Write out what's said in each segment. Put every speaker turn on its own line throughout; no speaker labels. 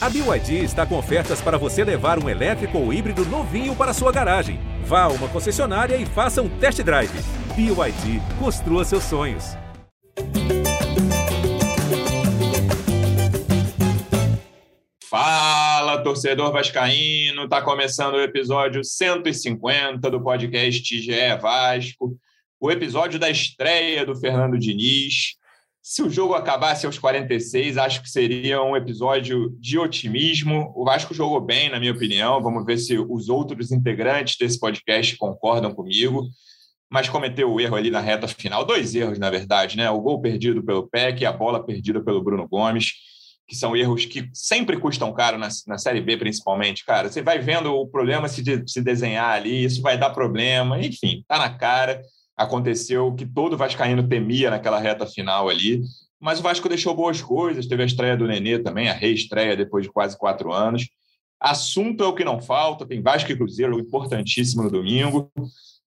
A BYD está com ofertas para você levar um elétrico ou híbrido novinho para sua garagem. Vá a uma concessionária e faça um test drive. BYD, construa seus sonhos.
Fala, torcedor vascaíno! Tá começando o episódio 150 do podcast GE Vasco. O episódio da estreia do Fernando Diniz. Se o jogo acabasse aos 46, acho que seria um episódio de otimismo. O Vasco jogou bem, na minha opinião. Vamos ver se os outros integrantes desse podcast concordam comigo. Mas cometeu o erro ali na reta final. Dois erros, na verdade, né? O gol perdido pelo PEC e a bola perdida pelo Bruno Gomes, que são erros que sempre custam caro na, na Série B, principalmente. Cara, você vai vendo o problema se, de, se desenhar ali, isso vai dar problema. Enfim, tá na cara aconteceu o que todo Vascaíno temia naquela reta final ali. Mas o Vasco deixou boas coisas, teve a estreia do Nenê também, a reestreia depois de quase quatro anos. Assunto é o que não falta, tem Vasco e Cruzeiro importantíssimo no domingo.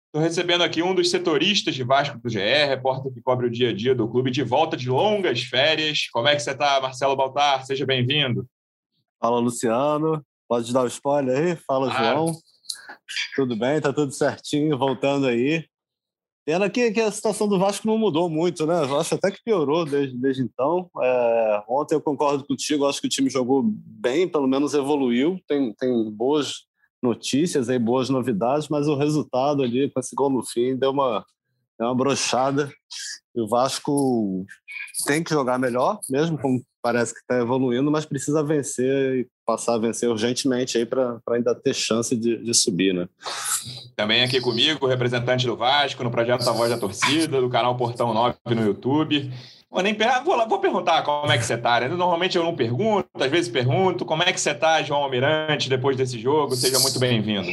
Estou recebendo aqui um dos setoristas de Vasco do GE, repórter que cobre o dia a dia do clube, de volta de longas férias. Como é que você está, Marcelo Baltar? Seja bem-vindo.
Fala, Luciano. Pode dar o um spoiler aí? Fala, claro. João. Tudo bem? Tá tudo certinho, voltando aí. Pena que, que, a situação do Vasco não mudou muito, né? O Vasco até que piorou desde, desde então. É, ontem eu concordo contigo, acho que o time jogou bem, pelo menos evoluiu, tem, tem boas notícias aí, boas novidades, mas o resultado ali, com esse gol no fim, deu uma, deu uma brochada. E o Vasco tem que jogar melhor, mesmo como parece que está evoluindo, mas precisa vencer e passar a vencer urgentemente aí para ainda ter chance de, de, subir, né?
Também aqui comigo, representante do Vasco, no projeto da Voz da Torcida, do canal Portão 9 no YouTube. Vou, nem, vou, vou perguntar como é que você está. Né? Normalmente eu não pergunto, às vezes pergunto. Como é que você está, João Almirante, depois desse jogo? Seja muito bem-vindo.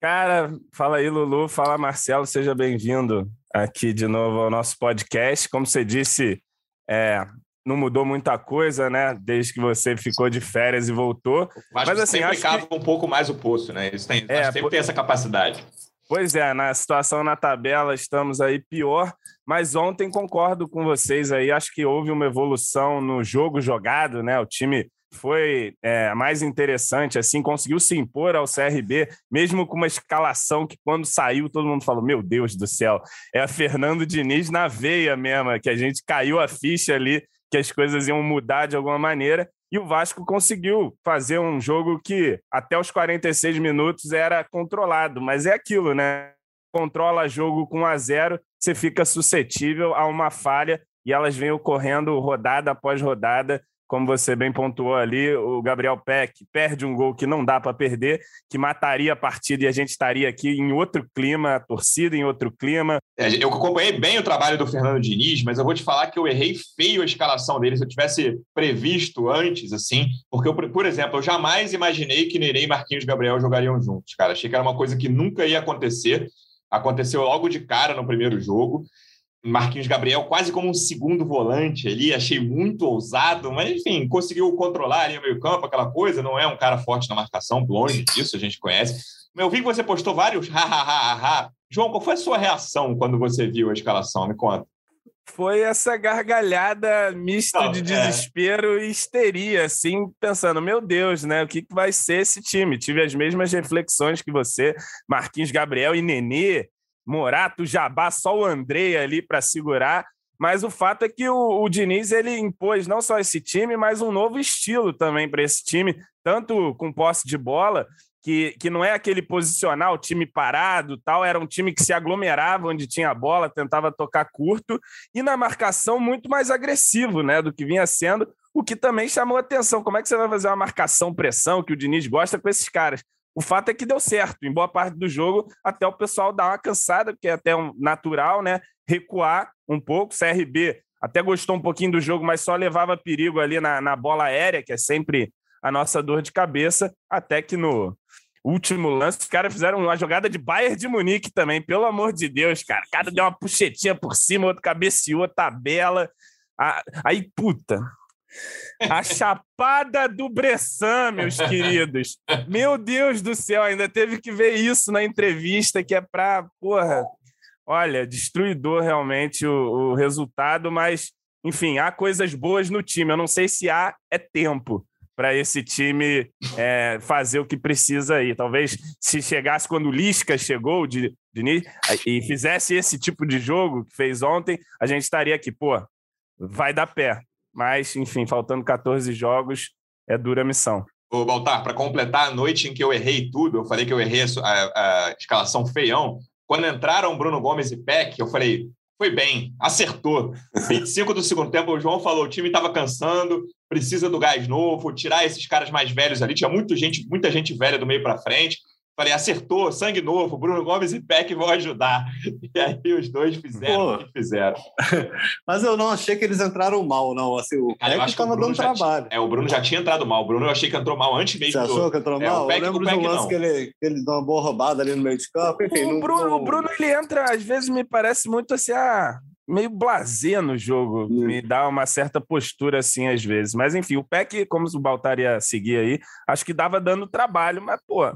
Cara, fala aí, Lulu. Fala, Marcelo. Seja bem-vindo aqui de novo ao nosso podcast. Como você disse, é, não mudou muita coisa, né? Desde que você ficou de férias e voltou.
Mas, Mas assim, sempre cava que... um pouco mais o poço, né? Isso tem, é, sempre tem essa capacidade.
Pois é, na situação na tabela estamos aí pior, mas ontem concordo com vocês aí, acho que houve uma evolução no jogo jogado, né? O time foi é, mais interessante, assim, conseguiu se impor ao CRB, mesmo com uma escalação que quando saiu todo mundo falou, meu Deus do céu, é a Fernando Diniz na veia mesmo, que a gente caiu a ficha ali que as coisas iam mudar de alguma maneira. E o Vasco conseguiu fazer um jogo que até os 46 minutos era controlado, mas é aquilo, né? Controla jogo com 1 a 0, você fica suscetível a uma falha e elas vêm ocorrendo rodada após rodada como você bem pontuou ali, o Gabriel Peck perde um gol que não dá para perder, que mataria a partida e a gente estaria aqui em outro clima, a torcida em outro clima.
É, eu acompanhei bem o trabalho do Fernando Diniz, mas eu vou te falar que eu errei feio a escalação dele. Se eu tivesse previsto antes, assim, porque, eu, por exemplo, eu jamais imaginei que Nerei e Gabriel jogariam juntos, cara. Achei que era uma coisa que nunca ia acontecer. Aconteceu logo de cara no primeiro jogo. Marquinhos Gabriel quase como um segundo volante ali, achei muito ousado, mas enfim, conseguiu controlar ali o meio-campo, aquela coisa. Não é um cara forte na marcação, longe disso, a gente conhece. Eu vi que você postou vários ha, ha, ha, ha. João, qual foi a sua reação quando você viu a escalação? Me conta.
Foi essa gargalhada mista Não, de é. desespero é. e histeria, assim, pensando, meu Deus, né? O que vai ser esse time? Tive as mesmas reflexões que você, Marquinhos Gabriel e Nenê Morato, Jabá, só o André ali para segurar. Mas o fato é que o, o, Diniz ele impôs não só esse time, mas um novo estilo também para esse time, tanto com posse de bola, que, que não é aquele posicional, time parado tal, era um time que se aglomerava onde tinha a bola, tentava tocar curto, e na marcação muito mais agressivo né, do que vinha sendo, o que também chamou atenção. Como é que você vai fazer uma marcação-pressão que o Diniz gosta com esses caras? O fato é que deu certo. Em boa parte do jogo, até o pessoal dá uma cansada, porque é até um natural, né? Recuar um pouco. CRB até gostou um pouquinho do jogo, mas só levava perigo ali na, na bola aérea, que é sempre a nossa dor de cabeça, até que no último lance, os caras fizeram uma jogada de Bayern de Munique também, pelo amor de Deus, cara. Cada deu uma puxetinha por cima, outro cabeceou, tabela. Aí, puta, a chapada do Bressan, meus queridos. Meu Deus do céu, ainda teve que ver isso na entrevista, que é para, porra, olha, destruidor realmente o, o, resultado, mas, enfim, há coisas boas no time. Eu não sei se há é tempo para esse time é, fazer o que precisa aí. Talvez se chegasse quando o Lisca chegou, de Diniz, e fizesse esse tipo de jogo que fez ontem, a gente estaria aqui, pô, vai dar pé. Mas, enfim, faltando 14 jogos, é dura a missão.
Ô, Baltar, para completar a noite em que eu errei tudo, eu falei que eu errei a, a, a escalação feião. Quando entraram Bruno Gomes e Peck, eu falei, foi bem, acertou. 25 do segundo tempo, o João falou: o time estava cansando, precisa do gás novo, tirar esses caras mais velhos ali. Tinha muita gente, muita gente velha do meio para frente. Falei, acertou, sangue novo, Bruno Gomes e Peck vão ajudar. E aí os dois fizeram o que fizeram.
Mas eu não achei que eles entraram mal, não. Assim, o Cara, Peck estava dando trabalho.
é, o Bruno já tinha entrado mal. O Bruno eu achei que entrou mal antes mesmo.
Você
do...
achou que entrou
é,
mal?
Peck,
eu lembro
Peck,
do lance
não.
que ele, que ele deu uma boa roubada ali no meio de campo. Enfim,
o,
não,
Bruno,
não...
o Bruno, ele entra, às vezes me parece muito assim, ah, meio blasé no jogo, hum. me dá uma certa postura assim às vezes. Mas enfim, o Peck, como o Baltar ia seguir aí, acho que dava dando trabalho, mas pô,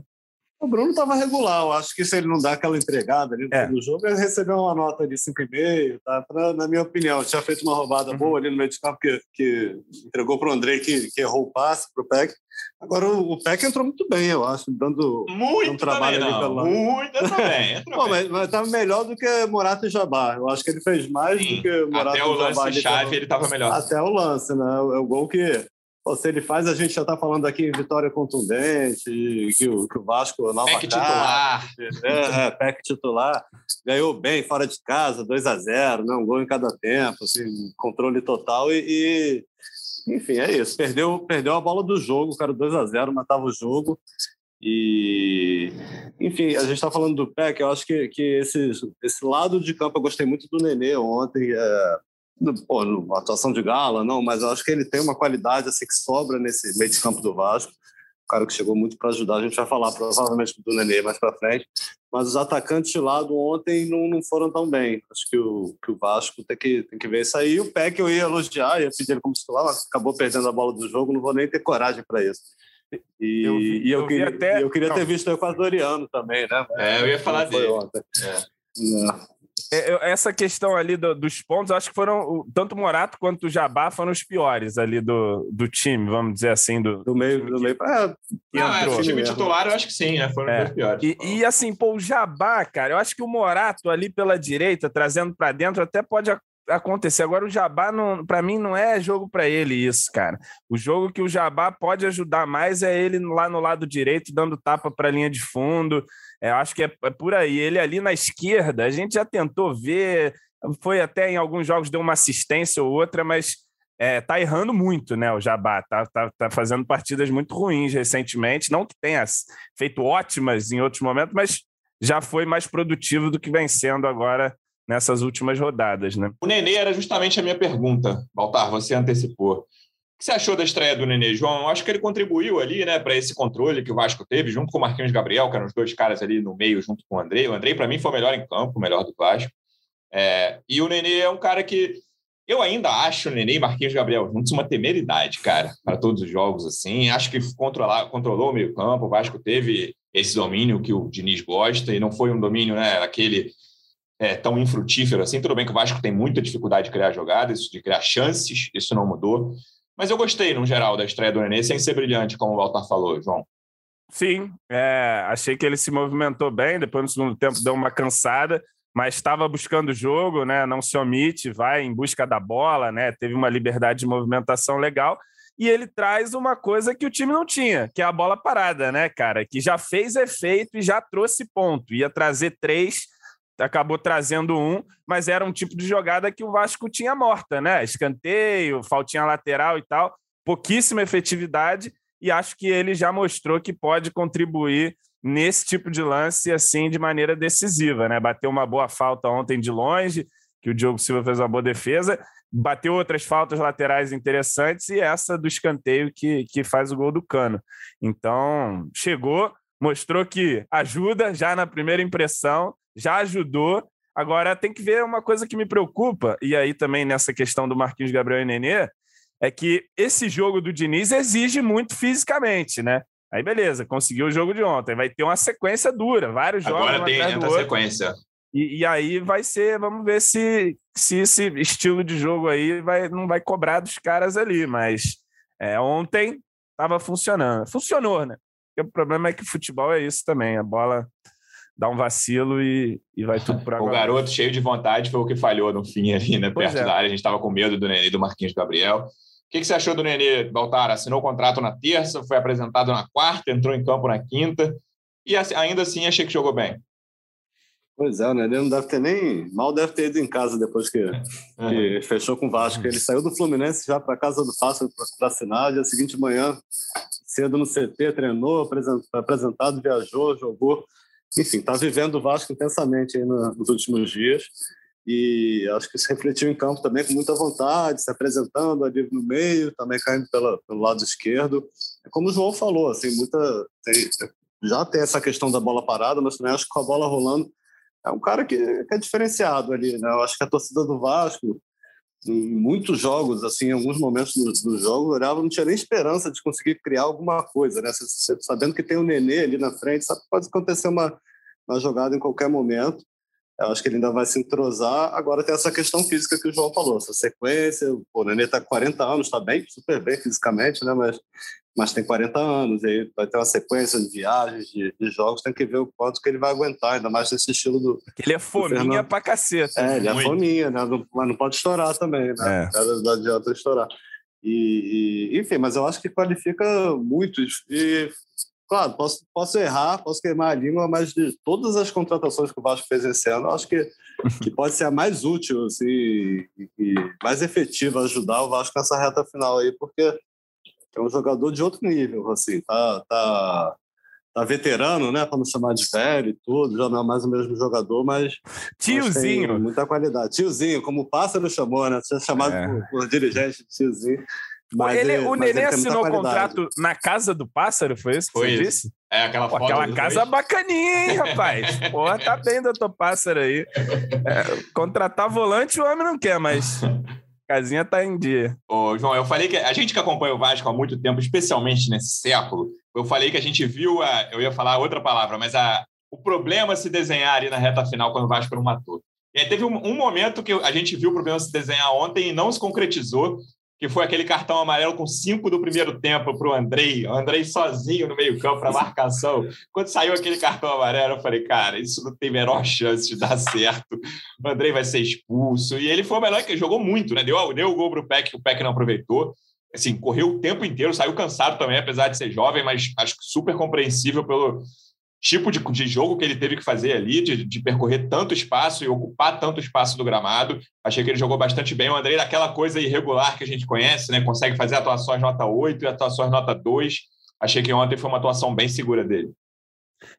o Bruno estava regular. Eu acho que se ele não dá aquela entregada ali no é. jogo, ele recebeu uma nota de 5,5, tá? Pra, na minha opinião. Tinha feito uma roubada uhum. boa ali no meio de campo que, que entregou para o André, que, que errou o passe para o Peck. Agora, o, o Peck entrou muito bem, eu acho, dando
muito
um trabalho
também,
ali pelo
lado. Muito também.
Pô, mas, mas tava melhor do que Morata e Jabá. Eu acho que ele fez mais Sim. do que Morata
Até o lance chave ele estava melhor.
Até o lance, né? É o gol que Pô, se ele faz, a gente já está falando aqui em vitória contundente, que o, que o Vasco nova
PEC titular.
É, é, PEC titular. Ganhou bem fora de casa, 2 a 0 né? um gol em cada tempo, assim, controle total e, e, Enfim, é isso. Perdeu, perdeu a bola do jogo, cara, 2 a 0 matava o jogo. E, enfim, a gente está falando do PEC, eu acho que, que esse, esse lado de campo, eu gostei muito do Nenê ontem. É, pô, atuação de gala, não, mas eu acho que ele tem uma qualidade assim, que sobra nesse meio de campo do Vasco. O cara que chegou muito para ajudar. A gente vai falar provavelmente do Nenê mais para frente. Mas os atacantes de lado ontem não, não foram tão bem. Acho que o, que o Vasco tem que, tem que ver isso aí. E o Peck eu ia elogiar, ia pedir ele como titular, mas acabou perdendo a bola do jogo. Não vou nem ter coragem para isso. E eu, vi, e eu, eu queria, até... eu queria ter visto o equatoriano também, né?
É, eu ia falar dele. Ontem. É.
Não. É, essa questão ali do, dos pontos, acho que foram tanto o Morato quanto o Jabá foram os piores ali do, do time, vamos dizer assim. Do,
do meio. Do meio
é, Não, é, o time titular, eu acho que sim, né? foram é. os piores.
E, e, assim, pô, o Jabá, cara, eu acho que o Morato ali pela direita, trazendo para dentro, até pode acontecer. Agora, o Jabá, para mim, não é jogo para ele isso, cara. O jogo que o Jabá pode ajudar mais é ele lá no lado direito, dando tapa para a linha de fundo. É, acho que é, é, por aí. Ele ali na esquerda, a gente já tentou ver, foi até em alguns jogos, deu uma assistência ou outra, mas é, tá errando muito, né? O Jabá tá, tá, tá fazendo partidas muito ruins recentemente. Não que tenha feito ótimas em outros momentos, mas já foi mais produtivo do que vem sendo agora nessas últimas rodadas, né?
O Nenê era justamente a minha pergunta, Baltar, você antecipou. Que você achou da estreia do Nenê, João? Eu acho que ele contribuiu ali, né, para esse controle que o Vasco teve, junto com o Marquinhos Gabriel, que eram os dois caras ali no meio, junto com o Andrei. O Andrei, para mim, foi o melhor em campo, o melhor do Vasco. É, e o Nenê é um cara que eu ainda acho o Nenê e Marquinhos Gabriel juntos uma temeridade, cara, para todos os jogos, assim. Acho que controlar, controlou o meio campo, o Vasco teve esse domínio que o Diniz gosta, e não foi um domínio, né, aquele é, tão infrutífero assim. Tudo bem que o Vasco tem muita dificuldade de criar jogadas, de criar chances, isso não mudou. Mas eu gostei, no geral, da estreia do Nenê, sem ser brilhante, como o Walter falou, João.
Sim, é, achei que ele se movimentou bem, depois no segundo tempo deu uma cansada, mas estava buscando o jogo, né? Não se omite, vai em busca da bola, né? Teve uma liberdade de movimentação legal. E ele traz uma coisa que o time não tinha, que é a bola parada, né, cara? Que já fez efeito e já trouxe ponto. Ia trazer três acabou trazendo um, mas era um tipo de jogada que o Vasco tinha morta, né? Escanteio, faltinha lateral e tal, pouquíssima efetividade, e acho que ele já mostrou que pode contribuir nesse tipo de lance assim de maneira decisiva, né? Bateu uma boa falta ontem de longe, que o Diogo Silva fez uma boa defesa, bateu outras faltas laterais interessantes e essa do escanteio que, que faz o gol do Cano. Então, chegou, mostrou que ajuda já na primeira impressão já ajudou. Agora tem que ver uma coisa que me preocupa, e aí também nessa questão do Marquinhos Gabriel e Nenê, é que esse jogo do Diniz exige muito fisicamente, né? Aí beleza, conseguiu o jogo de ontem, vai ter uma sequência dura, vários jogos.
Agora tem a sequência.
E, e, aí vai ser, vamos ver se, se esse estilo de jogo aí vai, não vai cobrar dos caras ali, mas é, ontem estava funcionando. Funcionou, né? Porque o problema é que o futebol é isso também. A bola dá um vacilo e, e vai tudo para
O garoto cheio de vontade foi o que falhou no fim ali, né? Pois perto é. da área. A gente estava com medo do Nenê e do Marquinhos Gabriel. O que, que você achou do Nenê, Baltar? Assinou o contrato na terça, foi apresentado na quarta, entrou em campo na quinta e ainda assim achei que jogou bem.
Pois é, né? Ele não deve ter nem. Mal deve ter ido em casa depois que, que fechou com o Vasco. Ele saiu do Fluminense já para casa do Pássaro para assinar. Dia seguinte manhã, cedo no CT, treinou, apresentado, viajou, jogou. Enfim, está vivendo o Vasco intensamente nos últimos dias. E acho que se refletiu em campo também com muita vontade, se apresentando ali no meio, também caindo pela, pelo lado esquerdo. É como o João falou, assim, muita. Tem, já tem essa questão da bola parada, mas também acho que com a bola rolando é um cara que, que é diferenciado ali, né? Eu acho que a torcida do Vasco, em muitos jogos, assim, em alguns momentos do, do jogo, olhava, não tinha nem esperança de conseguir criar alguma coisa, né? Sabendo que tem o Nenê ali na frente, sabe pode acontecer uma, uma jogada em qualquer momento. Eu acho que ele ainda vai se entrosar. Agora tem essa questão física que o João falou, essa sequência. Pô, o Nenê está com 40 anos, está bem, super bem fisicamente, né? Mas, mas tem 40 anos, e aí vai ter uma sequência de viagens, de, de, jogos, tem que ver o quanto que ele vai aguentar, ainda mais nesse estilo do.
Ele é fominha pra caceta.
É, ele é fominha, né? mas não pode estourar também, né? É. Não adianta estourar. E, e, enfim, mas eu acho que qualifica muito. E Claro, posso, posso errar, posso queimar a língua, mas de todas as contratações que o Vasco fez esse ano, acho que, que pode ser a mais útil assim, e, e mais efetiva ajudar o Vasco nessa reta final aí, porque é um jogador de outro nível, assim, tá, tá, tá veterano, né, para não chamar de velho e tudo, já não é mais o mesmo jogador, mas
tiozinho,
muita qualidade, tiozinho, como o Pássaro chamou, né, ser chamado é. por, por dirigente de tiozinho.
Mas ele, o Nenê assinou o contrato na casa do pássaro, foi isso que foi você isso. disse?
É, aquela Pô,
Aquela casa dois. bacaninha, hein, rapaz? Porra, tá bem, doutor Pássaro aí. É, contratar volante o homem não quer, mas casinha tá em dia.
Ô, João, eu falei que a gente que acompanha o Vasco há muito tempo, especialmente nesse século, eu falei que a gente viu, a, eu ia falar outra palavra, mas a, o problema se desenhar ali na reta final quando o Vasco não matou. E aí teve um, um, momento que a gente viu o problema se desenhar ontem e não se concretizou, que foi aquele cartão amarelo com cinco do primeiro tempo para o Andrei, o Andrei sozinho no meio-campo para marcação. Quando saiu aquele cartão amarelo, eu falei, cara, isso não tem a menor chance de dar certo. O Andrei vai ser expulso. E ele foi o melhor que jogou muito, né? Deu, deu o gol para o Peck, o Peck não aproveitou. Assim, correu o tempo inteiro, saiu cansado também, apesar de ser jovem, mas acho que super compreensível pelo, tipo de, de jogo que ele teve que fazer ali, de, de, percorrer tanto espaço e ocupar tanto espaço do gramado. Achei que ele jogou bastante bem. O Andrei, daquela coisa irregular que a gente conhece, né? consegue fazer atuações nota 8 e atuações nota 2. Achei que ontem foi uma atuação bem segura dele.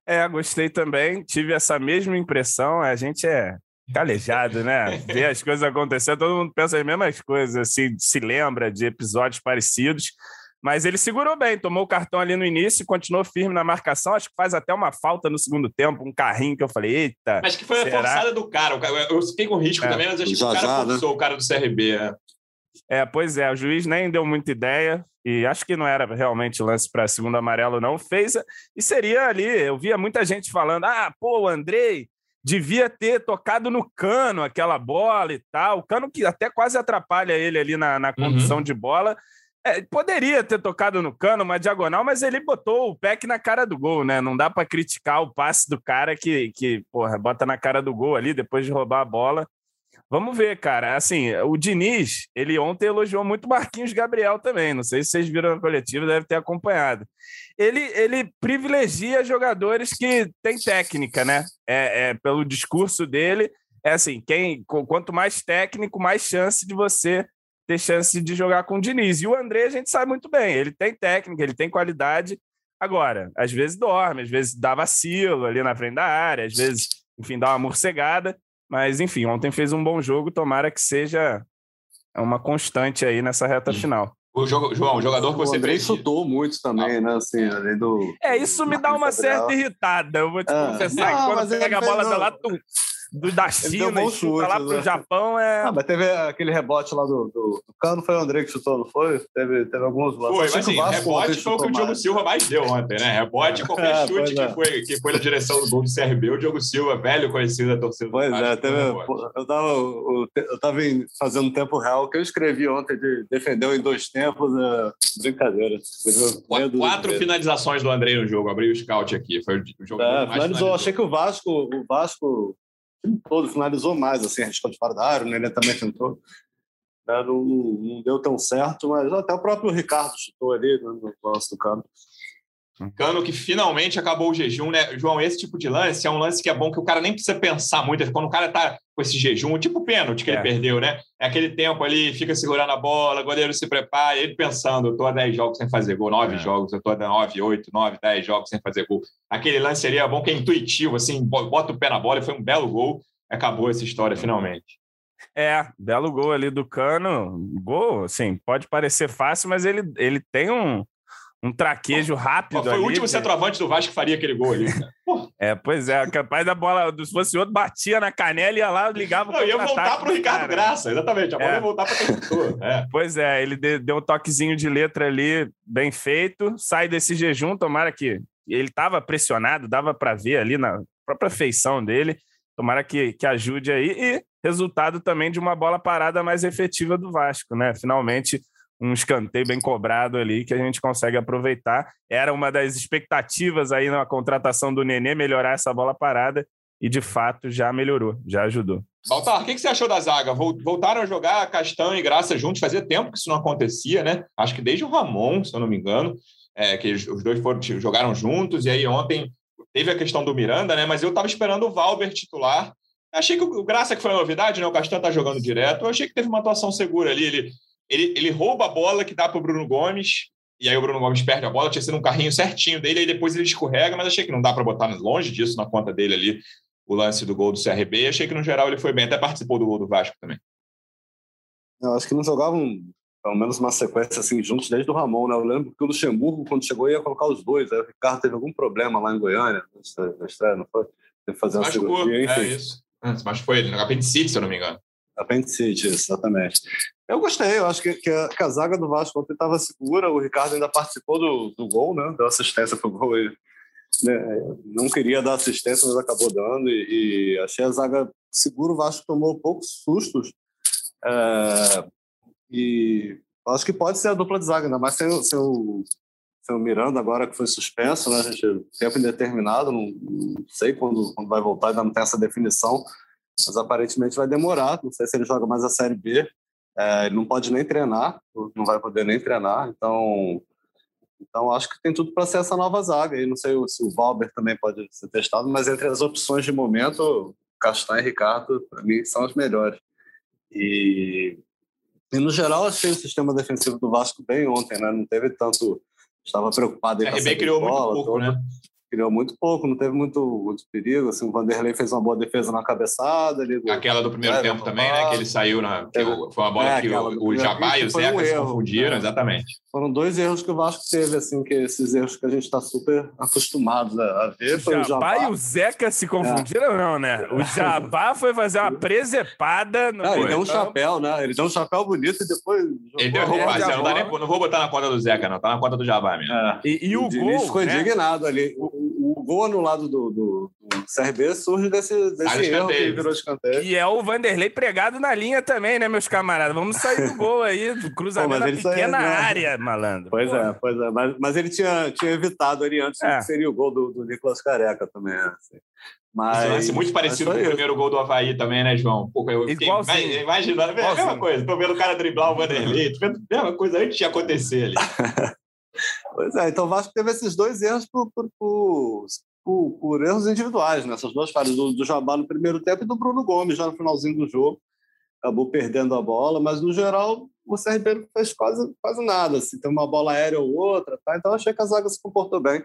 É, gostei também. Tive essa mesma impressão. A gente é calejado, né? Ver as coisas acontecendo, todo mundo pensa as mesmas coisas, assim, se lembra de episódios parecidos. Mas ele segurou bem, tomou o cartão ali no início, continuou firme na marcação. Acho que faz até uma falta no segundo tempo, um carrinho que eu falei, eita.
Acho que foi será? a forçada do cara. Eu fiquei com risco é. também, mas acho que o cara já, forçou né? o cara do CRB. É.
é, pois é, o juiz nem deu muita ideia. E acho que não era realmente lance para segundo amarelo, não. Fez. E seria ali, eu via muita gente falando: ah, pô, o Andrei devia ter tocado no cano aquela bola e tal. O cano que até quase atrapalha ele ali na, na condução uhum. de bola. É, poderia ter tocado no cano, uma diagonal, mas ele botou o pack na cara do gol, né? Não dá para criticar o passe do cara que, que, porra, bota na cara do gol ali depois de roubar a bola. Vamos ver, cara. Assim, o Diniz, ele ontem elogiou muito Marquinhos Gabriel também. Não sei se vocês viram na coletiva, deve ter acompanhado. Ele, ele privilegia jogadores que têm técnica, né? É, é, pelo discurso dele, é assim: quem, quanto mais técnico, mais chance de você ter chance de jogar com o Diniz. E o André, a gente sabe muito bem, ele tem técnica, ele tem qualidade. Agora, às vezes dorme, às vezes dá vacilo ali na frente da área, às vezes, enfim, dá uma morcegada. Mas, enfim, ontem fez um bom jogo, tomara que seja uma constante aí nessa reta final.
O jogo, João, o jogador que você
fez. chutou muito também, né? Assim, além do.
É, isso me dá uma certa irritada. Eu vou te é. confessar não, que quando pega a bola da lá, tu do, da China e chuta lá pro né? Japão é.
Ah, mas teve aquele rebote lá do, do, do Cano, foi o André que chutou, não foi? Teve, teve alguns
Foi, mas assim, rebote foi o que o Diogo Silva mais deu ontem, né? Rebote, qualquer é, chute que, é. foi, que foi na direção do gol do CRB, o Diogo Silva, velho conhecido da torcida
Pois é, teve, eu tava, eu tava fazendo tempo real, que eu escrevi ontem de defendeu em dois tempos, é, brincadeira.
Quatro finalizações do André no jogo, abri o scout aqui, foi o jogo
é, finalizou. finalizou. Achei que o Vasco, o Vasco todo finalizou mais, assim, arriscou de fora da área, o Nenê também tentou. Né, não, não, deu tão certo, mas até o próprio Ricardo chutou ali no, no lance do campo.
Cano que finalmente acabou o jejum, né? João, esse tipo de lance é um lance que é bom que o cara nem precisa pensar muito. Quando o cara tá com esse jejum, tipo o pênalti que é. ele perdeu, né? É aquele tempo ali, fica segurando a bola, o goleiro se prepara, ele pensando, eu tô há 10 jogos sem fazer gol, 9 é. jogos, eu tô há 9, 8, 9, 10 jogos sem fazer gol. Aquele lance seria bom que é intuitivo, assim, bota o pé na bola e foi um belo gol. Acabou essa história finalmente.
É, belo gol ali do Cano. Gol, assim, pode parecer fácil, mas ele, ele tem um, um traquejo rápido.
Foi
ali,
o último centroavante do Vasco que faria aquele gol ali.
é, pois é, capaz da bola, se fosse outro, batia na canela e ia lá, ligava
Não, ia voltar para o Ricardo cara. Graça, exatamente. A bola é. ia voltar para quem
é. Pois é, ele deu um toquezinho de letra ali, bem feito, sai desse jejum, tomara que. Ele estava pressionado, dava para ver ali na própria feição dele. Tomara que, que ajude aí. E resultado também de uma bola parada mais efetiva do Vasco, né? Finalmente um escanteio bem cobrado ali que a gente consegue aproveitar. Era uma das expectativas aí na contratação do Nenê melhorar essa bola parada e de fato já melhorou, já ajudou.
Baltar, o que você achou da zaga? Voltaram a jogar Castanho e Graça juntos, fazia tempo que isso não acontecia, né? Acho que desde o Ramon, se eu não me engano, é, que os dois foram, jogaram juntos, e aí ontem teve a questão do Miranda, né? Mas eu estava esperando o Valber titular. Achei que o Graça que foi uma novidade, né? O Castanho tá jogando direto. Eu achei que teve uma atuação segura ali. Ele ele, ele rouba a bola que dá para o Bruno Gomes, e aí o Bruno Gomes perde a bola, tinha sido um carrinho certinho dele, aí depois ele escorrega, mas achei que não dá para botar longe disso na conta dele ali, o lance do gol do CRB. Achei que no geral ele foi bem, até participou do gol do Vasco também.
Eu acho que não jogavam pelo menos uma sequência assim juntos desde o Ramon, né? Eu lembro que o Luxemburgo, quando chegou, ia colocar os dois. Aí o Ricardo teve algum problema lá em Goiânia, na estreia, não foi? Teve que fazer uma cirurgia, enfim.
É isso. Mas foi ele, no apendicite, se eu não me engano.
Apendicite, exatamente. Eu gostei, eu acho que, que, a, que a zaga do Vasco ontem estava segura, o Ricardo ainda participou do, do gol, né? Deu assistência para o gol. E, né, não queria dar assistência, mas acabou dando. E, e, achei a zaga segura, o Vasco tomou poucos sustos. É, e acho que pode ser a dupla de zaga, ainda mais sem, sem, o, sem o Miranda agora que foi suspenso, né? A gente, tempo indeterminado, não, não sei quando, quando vai voltar, ainda não tem essa definição mas aparentemente vai demorar. Não sei se ele joga mais a Série B. É, ele não pode nem treinar, não vai poder nem treinar. Então, então acho que tem tudo para ser essa nova zaga. E não sei se o Valber também pode ser testado, mas entre as opções de momento, Castanha e Ricardo, para mim, são as melhores. E, e no geral, achei o sistema defensivo do Vasco bem ontem, né? Não teve tanto. Estava preocupado em.
A RB criou muito pouco, toda. né?
Criou muito pouco, não teve muito, muito perigo. Assim, o Vanderlei fez uma boa defesa na cabeçada. Ali
do, Aquela do primeiro é, tempo também, né? Que ele saiu na. Que foi uma bola é, que o, o Jabá e o Zeca um se confundiram, né? exatamente.
Foram dois erros que o Vasco teve, assim, que esses erros que a gente está super acostumado a, ver.
Foi o Jabá, e o Zeca se confundiram, é. não, né? O Jabá foi fazer uma presepada.
No não, ele deu um chapéu, né? Ele deu um chapéu bonito e depois.
Ele deu roupa, não, dá nem, não vou botar na conta do Zeca, não. Tá na conta do Jabá mesmo. É.
E, e, o, o gol.
ficou né? indignado ali. O, o, gol anulado do, do, do CRB surge desse, desse erro que virou escanteio.
E é o Vanderlei pregado na linha também, né, meus camaradas? Vamos sair do gol aí, do cruzamento Pô, na pequena saiu, área, malandro.
Pois Pô. é, pois é. Mas, mas ele tinha, tinha evitado ali antes, é. que seria o gol do, do Nicolas Careca também. Assim.
Mas, lance muito parecido com o primeiro gol do Havaí também, né, João? Pô, eu fiquei imaginando, é a mesma coisa. Tô vendo o cara driblar o Vanderlei, tô vendo a mesma coisa antes de acontecer ali.
pois é, então o Vasco teve esses dois erros por, por, por, por, por erros individuais, né? essas duas falhas do, do Jabá no primeiro tempo e do Bruno Gomes já no finalzinho do jogo. Acabou perdendo a bola, mas no geral o CRB não fez quase, quase nada. Assim, tem uma bola aérea ou outra, tá? então achei que a zaga se comportou bem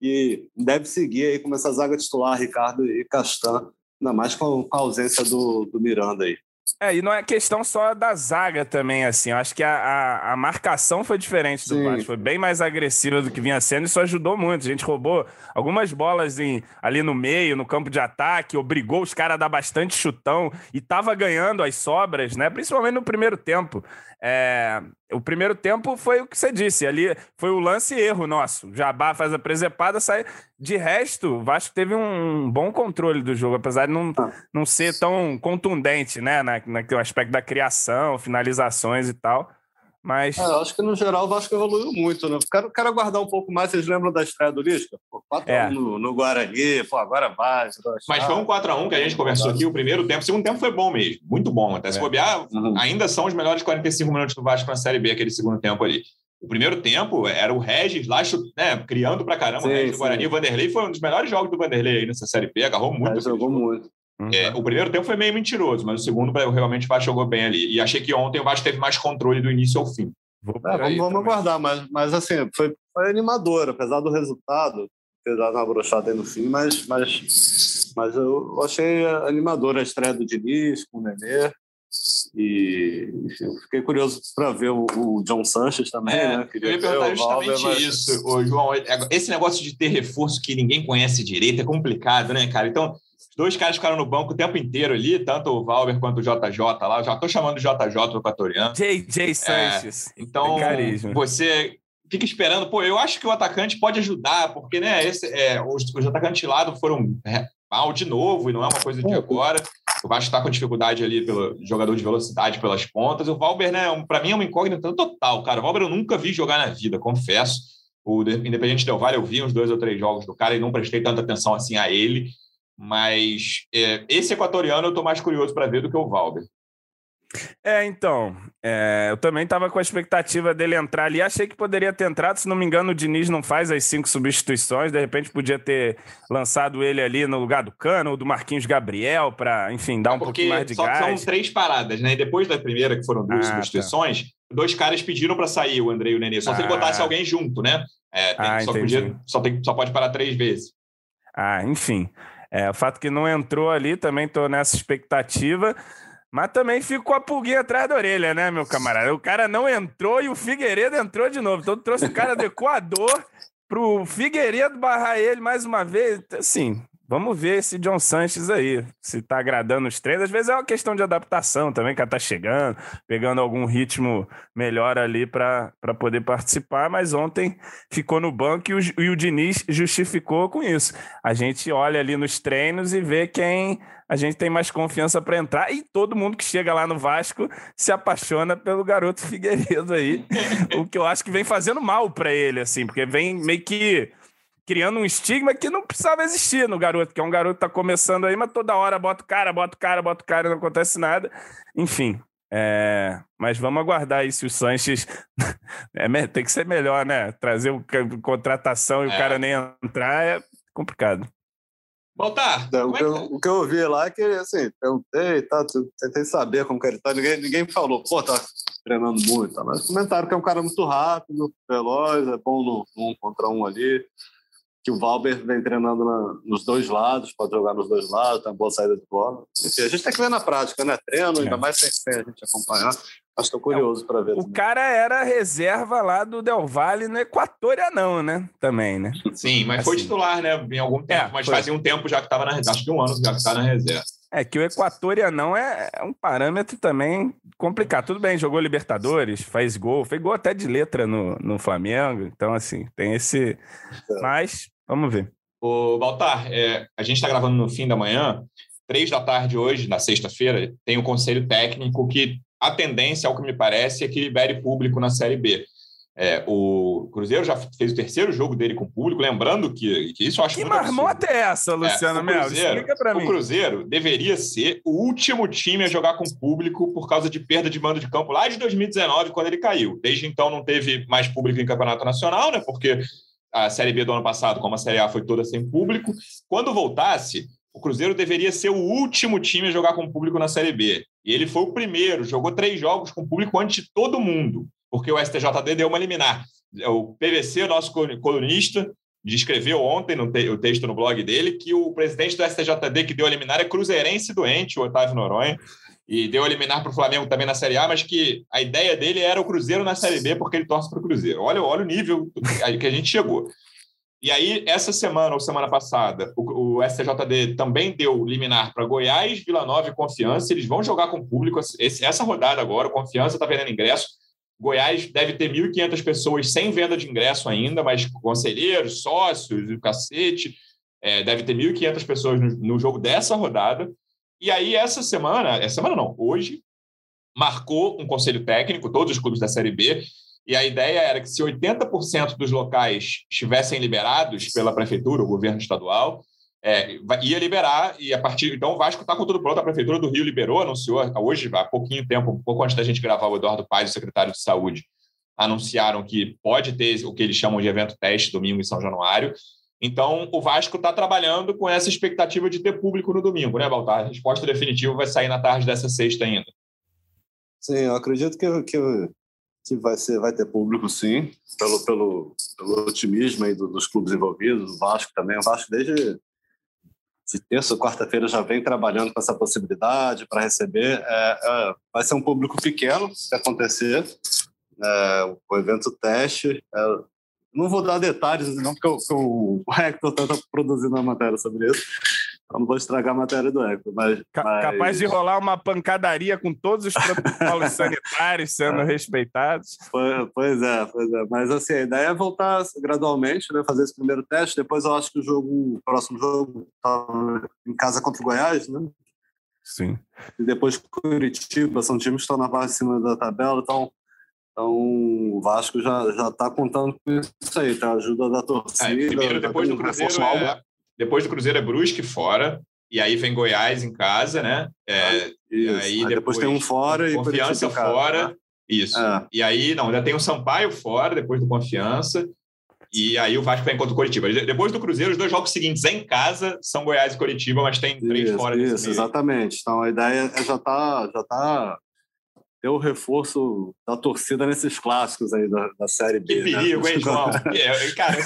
e deve seguir aí com essa zaga titular, Ricardo e Castan, ainda mais com, a ausência do, do Miranda aí.
É, e não é questão só da zaga também, assim. Eu acho que a, a, a marcação foi diferente do Vasco. Foi bem mais agressiva do que vinha sendo. Isso ajudou muito. A gente roubou algumas bolas em, ali no meio, no campo de ataque, obrigou os caras a dar bastante chutão e tava ganhando as sobras, né? Principalmente no primeiro tempo. É, o primeiro tempo foi o que você disse, ali foi o lance erro nosso. Jabá faz a presepada, sai. De resto, o Vasco teve um bom controle do jogo, apesar de não, ah. não ser tão contundente, né? Na, naquele aspecto da criação, finalizações e tal. Mas.
É, eu acho que no geral o Vasco evoluiu muito, né? Quero, quero aguardar um pouco mais. Vocês lembram da estreia do Lisca? 4x1 é. no, no, Guarani, pô, agora vai.
Mas foi um 4x1 que a gente conversou aqui o primeiro tempo. O segundo tempo foi bom mesmo, muito bom. Até se é. bobear, uhum. ainda são os melhores 45 minutos do Vasco na Série B, aquele segundo tempo ali. O primeiro tempo era o Regis lá né, criando pra caramba sim, o Regis do Guarani. O Vanderlei foi um dos melhores jogos do Vanderlei aí nessa Série B, agarrou muito. É,
jogou muito.
Uhum. É, o primeiro tempo foi meio mentiroso, mas o segundo realmente o Vasco jogou bem ali. E achei que ontem o Vasco teve mais controle do início ao fim.
É, vamos, vamos aguardar, mas, mas assim, foi, foi animador, apesar do resultado, ter dado uma brochada aí no fim, mas, mas, mas eu achei animadora a estreia do Diniz com o Nenê. E enfim, eu fiquei curioso para ver o, o, John Sanches também, é, né?
Queria eu ia perguntar justamente Valber, mas... isso, ô, João. É, esse negócio de ter reforço que ninguém conhece direito é complicado, né, cara? Então, dois caras ficaram no banco o tempo inteiro ali, tanto o Valber quanto o JJ lá. Eu já estou chamando o JJ o equatoriano.
JJ Sanches.
É, então, você fica esperando. Pô, eu acho que o atacante pode ajudar, porque né, esse, é, os, os atacantes de lado foram é, mal de novo, e não é uma coisa de agora. O Vasco está com dificuldade ali pelo jogador de velocidade pelas pontas. O Valber, né, para mim é uma incógnita total, cara. O Valber eu nunca vi jogar na vida, confesso. O Independente Del Valle eu vi uns dois ou três jogos do cara e não prestei tanta atenção assim a ele. Mas é, esse equatoriano eu estou mais curioso para ver do que o Valber.
É, então, é, eu também estava com a expectativa dele entrar ali. Achei que poderia ter entrado. Se não me engano, o Diniz não faz as cinco substituições. De repente, podia ter lançado ele ali no lugar do Cano ou do Marquinhos Gabriel, para, enfim, dar é um pouquinho mais de
só
gás.
São três paradas, né? E depois da primeira, que foram duas ah, tá. substituições, tá. dois caras pediram para sair, o André e o Nenê. Só ah. se ele ah. botasse alguém junto, né? É, tem, ah, só, podia, só, tem, só pode parar três vezes.
Ah, enfim. É, o fato que não entrou ali, também estou nessa expectativa. Mas também fico com a pulguinha atrás da orelha, né, meu camarada? O cara não entrou e o Figueiredo entrou de novo. Então trouxe o cara do Equador pro Figueiredo barrar ele mais uma vez. Assim, Vamos ver esse John Sanches aí, se tá agradando os treinos. Às vezes é uma questão de adaptação também, que ela tá chegando, pegando algum ritmo melhor ali para poder participar, mas ontem ficou no banco e o, e o Diniz justificou com isso. A gente olha ali nos treinos e vê quem a gente tem mais confiança para entrar e todo mundo que chega lá no Vasco se apaixona pelo garoto Figueiredo aí, o que eu acho que vem fazendo mal para ele, assim, porque vem meio que criando um estigma que não precisava existir no garoto, que é um garoto que tá começando aí, mas toda hora bota o cara, bota o cara, bota o cara, não acontece nada. Enfim, é, mas vamos aguardar aí se o Sanches é, tem que ser melhor, né? Trazer o contratação e é. o cara nem entrar é complicado.
Voltar.
Então, o, que eu, o que eu ouvi lá é que, assim, perguntei, tá, tentei saber como que ele tá, ninguém, ninguém falou, pô, tá treinando muito, tá, mas comentaram que é um cara muito rápido, veloz, é bom no um contra um ali que o Valber vem treinando na, nos dois lados, pode jogar nos dois lados, tem uma boa saída de bola. Enfim, a gente tem que ver na prática, né? Treino, ainda é. mais sem, sem a gente acompanhar. Mas estou curioso é, para ver.
O também. cara era reserva lá do Del Valle no não, né? Também, né?
Sim, mas assim. foi titular, né? Em algum tempo, é, mas foi. fazia um tempo já que estava na acho que um ano já que está na reserva.
É que o Equatorianão é, é um parâmetro também complicado. Tudo bem, jogou Libertadores, faz gol, fez gol até de letra no, no Flamengo. Então, assim, tem esse. É. Mas Vamos ver.
O Baltar, é, a gente está gravando no fim da manhã, três da tarde hoje, na sexta-feira, tem o um conselho técnico que a tendência, ao que me parece, é que libere público na Série B. É, o Cruzeiro já fez o terceiro jogo dele com público, lembrando que, que isso eu acho
que muito marmota é essa, Luciano é, Melo? Explica para mim.
O Cruzeiro deveria ser o último time a jogar com público por causa de perda de mando de campo lá de 2019, quando ele caiu. Desde então não teve mais público em campeonato nacional, né? Porque a Série B do ano passado, como a Série A foi toda sem público. Quando voltasse, o Cruzeiro deveria ser o último time a jogar com público na Série B. E ele foi o primeiro, jogou três jogos com público antes de todo mundo, porque o STJD deu uma liminar. O PVC, nosso colunista, descreveu ontem no te o texto no blog dele que o presidente do STJD que deu a liminar é cruzeirense doente, o Otávio Noronha. E deu eliminar para o Flamengo também na Série A, mas que a ideia dele era o Cruzeiro na Série B, porque ele torce para o Cruzeiro. Olha, olha o nível que a gente chegou. E aí, essa semana ou semana passada, o, o STJD também deu liminar para Goiás, Vila Nova e Confiança. Eles vão jogar com o público esse, essa rodada agora. Confiança está vendendo ingresso. Goiás deve ter 1.500 pessoas sem venda de ingresso ainda, mas conselheiros, sócios, o cacete. É, deve ter 1.500 pessoas no, no jogo dessa rodada. E aí, essa semana, essa semana não, hoje, marcou um conselho técnico, todos os clubes da Série B, e a ideia era que se 80% dos locais estivessem liberados pela prefeitura, o governo estadual, é, ia liberar, e a partir. Então, o Vasco está com tudo pronto, a Prefeitura do Rio liberou, anunciou hoje, há pouquinho tempo, um pouco antes da gente gravar, o Eduardo Paz, o secretário de Saúde, anunciaram que pode ter o que eles chamam de evento teste domingo em São Januário. Então, o Vasco está trabalhando com essa expectativa de ter público no domingo, né, Baltar? A resposta definitiva vai sair na tarde dessa sexta ainda.
Sim, eu acredito que, que, que vai, ser, vai ter público, sim, pelo, pelo, pelo otimismo aí dos clubes envolvidos, o Vasco também. O Vasco, desde de terça ou quarta-feira, já vem trabalhando com essa possibilidade para receber. É, é, vai ser um público pequeno, se acontecer. É, o evento teste. Não vou dar detalhes, não, porque o, o Hector está produzindo uma matéria sobre isso. Então não vou estragar a matéria do Hector. Mas, mas...
Capaz de rolar uma pancadaria com todos os protocolos sanitários sendo é. respeitados.
Pois, pois, é, pois é. Mas assim, a ideia é voltar gradualmente, né, fazer esse primeiro teste. Depois eu acho que o jogo, o próximo jogo, tá em casa contra o Goiás, né?
Sim.
E depois Curitiba, são times que estão na parte de cima da tabela, então então, o Vasco já já está contando com isso aí, tá? Ajuda da torcida. É,
primeiro, depois do Cruzeiro, é, depois do Cruzeiro é Brusque fora, e aí vem Goiás em casa, né? É,
aí, aí depois, depois, tem um fora e
Confiança fora. Né? Isso. É. E aí, não, ainda tem o Sampaio fora, depois do Confiança. E aí o Vasco vai contra o Curitiba. Depois do Cruzeiro, os dois jogos seguintes em casa são Goiás e Curitiba, mas tem três
isso,
fora
Isso, exatamente. Então a ideia é já tá, já tá ter o reforço da torcida nesses clássicos aí da, da Série B.
Que né? perigo, né? hein, João? É, cara,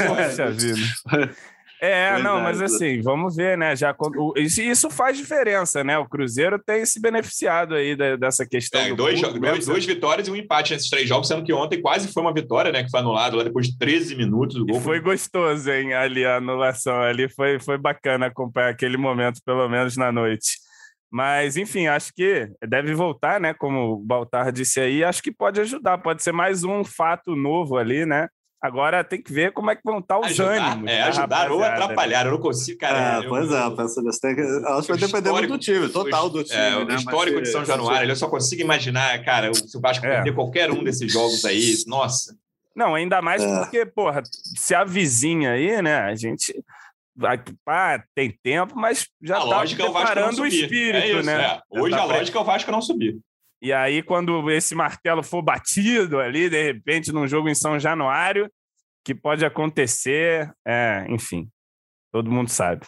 É, pois não, é, mas assim, vamos ver, né? Já isso, isso faz diferença, né? O Cruzeiro tem se beneficiado aí dessa questão. É,
do dois, dois, né? duas vitórias e um empate nesses três jogos, sendo que ontem quase foi uma vitória, né? Que foi anulado lá depois de 13 minutos do gol.
E foi gostoso, hein? Ali a anulação ali foi, foi bacana acompanhar aquele momento, pelo menos na noite. Mas, enfim, acho que deve voltar, né? Como o Baltar disse aí, acho que pode ajudar, pode ser mais um fato novo ali, né? Agora tem que ver como é que vão estar os
ajudar,
ânimos.
É, ajudar ou né? atrapalhar. Eu não consigo, cara.
É, eu, pois é, penso nisso. Tem que, acho que vai depender muito do time, total do time. É,
né? O histórico de São Januário, eu só consigo imaginar, cara, se o Vasco é. perder qualquer um desses jogos aí, nossa.
Não, ainda mais é. porque, porra, se a vizinha aí, né, a gente ah, tem tempo, mas já está é preparando o, o espírito, é isso, né?
É. Hoje tá a lógica é o Vasco não subir.
E aí, quando esse martelo for batido ali, de repente, num jogo em São Januário, que pode acontecer, é, enfim, todo mundo sabe.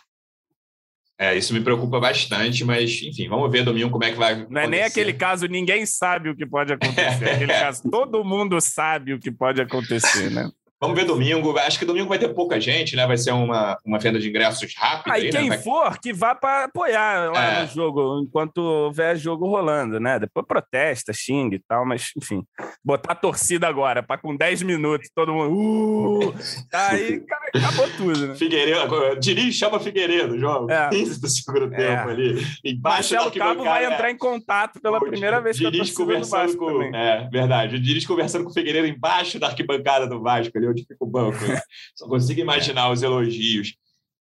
É, isso me preocupa bastante, mas, enfim, vamos ver domingo como é que vai acontecer.
Não é nem aquele caso, ninguém sabe o que pode acontecer. É aquele caso, todo mundo sabe o que pode acontecer, né?
Vamos ver domingo. Acho que domingo vai ter pouca gente, né? Vai ser uma, uma venda de ingressos rápida.
Aí, aí
quem
né? for, que vá para apoiar lá é. no jogo, enquanto houver jogo rolando, né? Depois protesta, xinga e tal, mas enfim. Botar a torcida agora, para com 10 minutos, todo mundo. Uh, tá aí, cara, acabou tudo, né?
Figueiredo, Diniz chama Figueiredo, João. É. 15 do segundo é. tempo ali.
Embaixo Marcelo Cabo vai é. entrar em contato pela o primeira vez
com a conversando com. Também. É, verdade. O conversando com o Figueiredo embaixo da arquibancada do Vasco ali onde fica o banco. Né? Só consigo imaginar os elogios.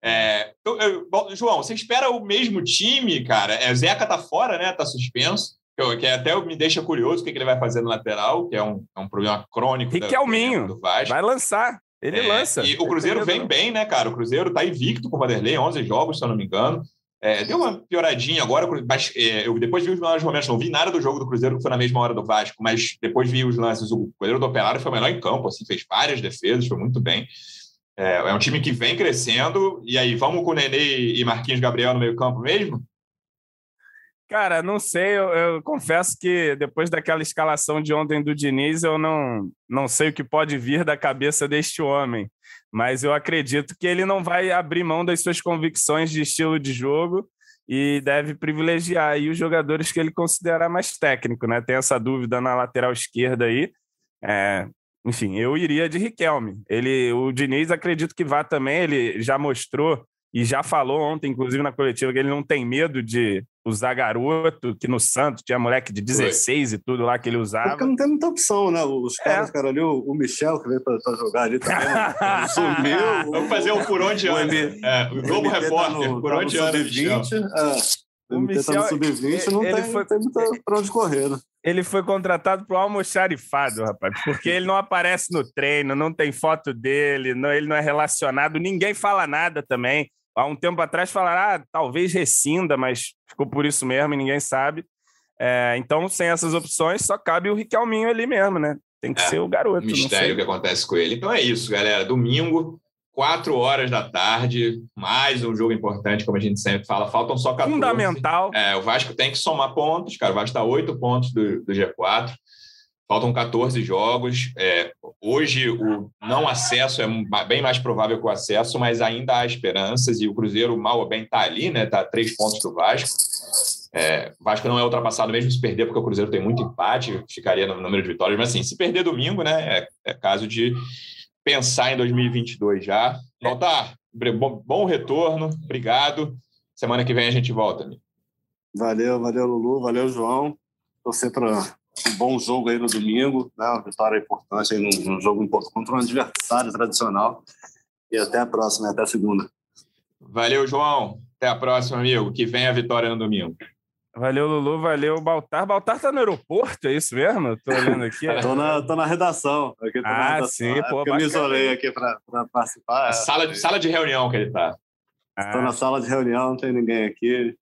É, então, eu, bom, João, você espera o mesmo time, cara? É, Zeca tá fora, né? Tá suspenso. Que, que até me deixa curioso o que, que ele vai fazer no lateral, que é um, é um problema crônico
Riquelminho, do Vasco. Vai lançar. Ele é, lança.
E o Cruzeiro vem bem, né, cara? O Cruzeiro tá invicto com o Vanderlei, 11 jogos, se eu não me engano. É, deu uma pioradinha agora, mas é, eu depois vi os melhores momentos, não vi nada do jogo do Cruzeiro que foi na mesma hora do Vasco, mas depois vi os lances. O goleiro do Operário foi o melhor em campo, assim, fez várias defesas, foi muito bem. É, é um time que vem crescendo. E aí, vamos com o Nenê e Marquinhos Gabriel no meio-campo mesmo?
Cara, não sei, eu, eu, confesso que depois daquela escalação de ontem do Diniz, eu não, não sei o que pode vir da cabeça deste homem mas eu acredito que ele não vai abrir mão das suas convicções de estilo de jogo e deve privilegiar aí os jogadores que ele considerar mais técnico, né? Tem essa dúvida na lateral esquerda aí. É, enfim, eu iria de Riquelme. Ele, o Diniz, acredito que vá também. Ele já mostrou e já falou ontem, inclusive na coletiva, que ele não tem medo de usar garoto, que no Santos tinha moleque de 16 Foi. e tudo lá que ele usava.
Porque não tem muita opção, né? Os é. caras, é. cara ali, o, o Michel, que veio para jogar ali também, né?
sumiu. Vamos fazer o por onde anda. É, o Globo tá Repórter, tá por onde anda, Michel. É.
O Michel, tá sub-20 não ele tem, foi, tem muito para onde correr, né?
Ele foi contratado para o almoxarifado, rapaz, porque ele não aparece no treino, não tem foto dele, não, ele não é relacionado, ninguém fala nada também há um tempo atrás falaram, ah, talvez rescinda, mas ficou por isso mesmo e ninguém sabe. É, então, sem essas opções, só cabe o Riquelminho ali mesmo, né? Tem que é, ser o garoto.
Mistério que acontece com ele. Então é isso, galera. Domingo, quatro horas da tarde, mais um jogo importante, como a gente sempre fala. Faltam só 14.
Fundamental.
É, o Vasco tem que somar pontos, cara. O Vasco está oito pontos do, do G4. Faltam 14 jogos. É, hoje, o não acesso é bem mais provável que o acesso, mas ainda há esperanças. E o Cruzeiro, mal ou bem, está ali, né? Está a três pontos do Vasco. É, o Vasco não é ultrapassado mesmo se perder, porque o Cruzeiro tem muito empate, ficaria no número de vitórias. Mas, assim, se perder domingo, né? É, é caso de pensar em 2022 já. Voltar, bom, bom retorno. Obrigado. Semana que vem a gente volta. Amigo.
Valeu, valeu, Lulu. Valeu, João. Você para um bom jogo aí no domingo, né? Uma vitória importante aí num, num jogo importante contra um adversário tradicional. E até a próxima, até a segunda.
Valeu, João. Até a próxima, amigo. Que vem a vitória no domingo.
Valeu, Lulu. Valeu, Baltar. Baltar tá no aeroporto, é isso mesmo? Tô olhando aqui.
tô, na, tô na redação.
Aqui tô ah, na redação. sim, é pô.
eu me isolei aqui para participar.
Sala de, sala de reunião que ele tá.
Estou ah. na sala de reunião, não tem ninguém aqui.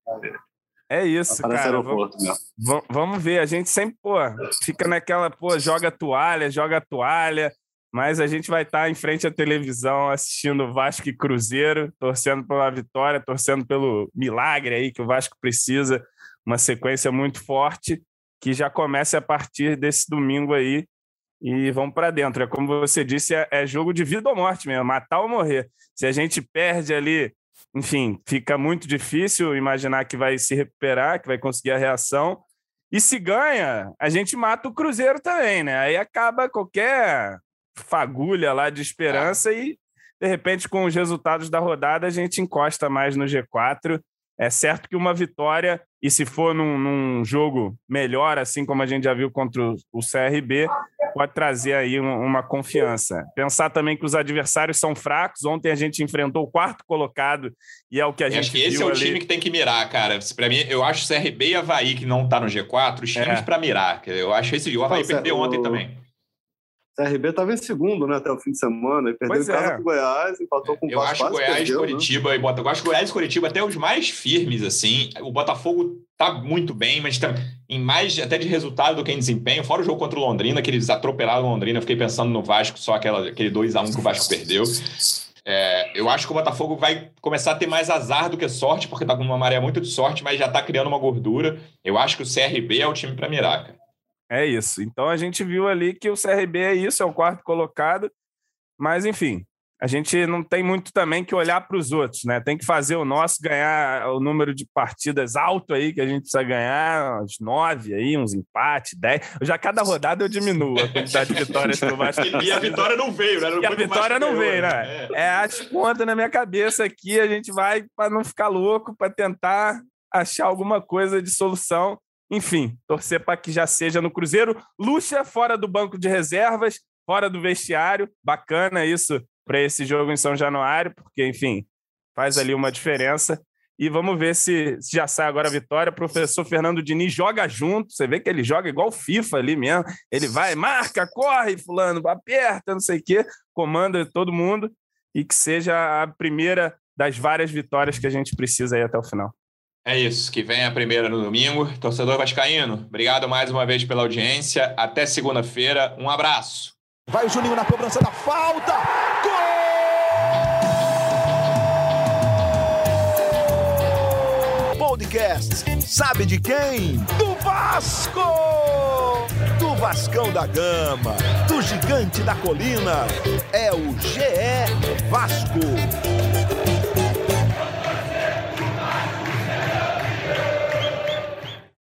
É isso, cara. Aeroporto, vamos, vamos ver. A gente sempre, pô, fica naquela, pô, joga toalha, joga toalha, mas a gente vai estar em frente à televisão assistindo Vasco e Cruzeiro, torcendo pela vitória, torcendo pelo milagre aí que o Vasco precisa, uma sequência muito forte que já começa a partir desse domingo aí e vamos para dentro. É como você disse, é, é jogo de vida ou morte mesmo, matar ou morrer. Se a gente perde ali enfim, fica muito difícil imaginar que vai se recuperar, que vai conseguir a reação. E se ganha, a gente mata o Cruzeiro também, né? Aí acaba qualquer fagulha lá de esperança e, de repente, com os resultados da rodada, a gente encosta mais no G4 é certo que uma vitória, e se for num, num jogo melhor, assim como a gente já viu contra o, o CRB, pode trazer aí uma, uma, confiança. Pensar também que os adversários são fracos. Ontem a gente enfrentou o quarto colocado e é o que a gente.
Acho que esse é o
ali.
time que tem que mirar, cara. Para mim, eu acho CRB e Havaí que não tá no G4, os times é. para mirar. Eu acho esse. O Havaí perdeu ontem o... também.
CRB estava em segundo, né, até o fim de semana, e perdeu pois em casa é. com o Goiás, empatou com o
Eu acho Goiás, perdeu, Curitiba né? e Botafogo. Eu acho Goiás e Curitiba até os mais firmes, assim. O Botafogo tá muito bem, mas tá em mais até de resultado do que em desempenho. Fora o jogo contra o Londrina, que eles atropelaram o Londrina, eu fiquei pensando no Vasco, só aquela, aquele 2x1 que o Vasco perdeu. É, eu acho que o Botafogo vai começar a ter mais azar do que sorte, porque tá com uma maré muito de sorte, mas já tá criando uma gordura. Eu acho que o CRB é o time para mirar, cara.
É isso. Então a gente viu ali que o CRB é isso, é o quarto colocado. Mas, enfim, a gente não tem muito também que olhar para os outros, né? Tem que fazer o nosso, ganhar o número de partidas alto aí que a gente precisa ganhar, uns nove aí, uns empates, dez. Já cada rodada eu diminuo a quantidade de vitórias que o Vasco
E a vitória não veio, né?
Não e a vitória não veio, né? É. é, as contas na minha cabeça aqui, a gente vai para não ficar louco, para tentar achar alguma coisa de solução. Enfim, torcer para que já seja no Cruzeiro. Lucha fora do banco de reservas, fora do vestiário. Bacana isso para esse jogo em São Januário, porque, enfim, faz ali uma diferença. E vamos ver se, se já sai agora a vitória. Professor Fernando Diniz joga junto. Você vê que ele joga igual FIFA ali mesmo. Ele vai, marca, corre, fulano, aperta, não sei o quê, comanda todo mundo. E que seja a primeira das várias vitórias que a gente precisa aí até o final.
É isso, que vem a primeira no domingo. Torcedor Vascaíno, obrigado mais uma vez pela audiência. Até segunda-feira. Um abraço.
Vai o Juninho na cobrança da falta. Gol! Podcast. Sabe de quem? Do Vasco! Do Vascão da Gama, do Gigante da Colina. É o GE Vasco.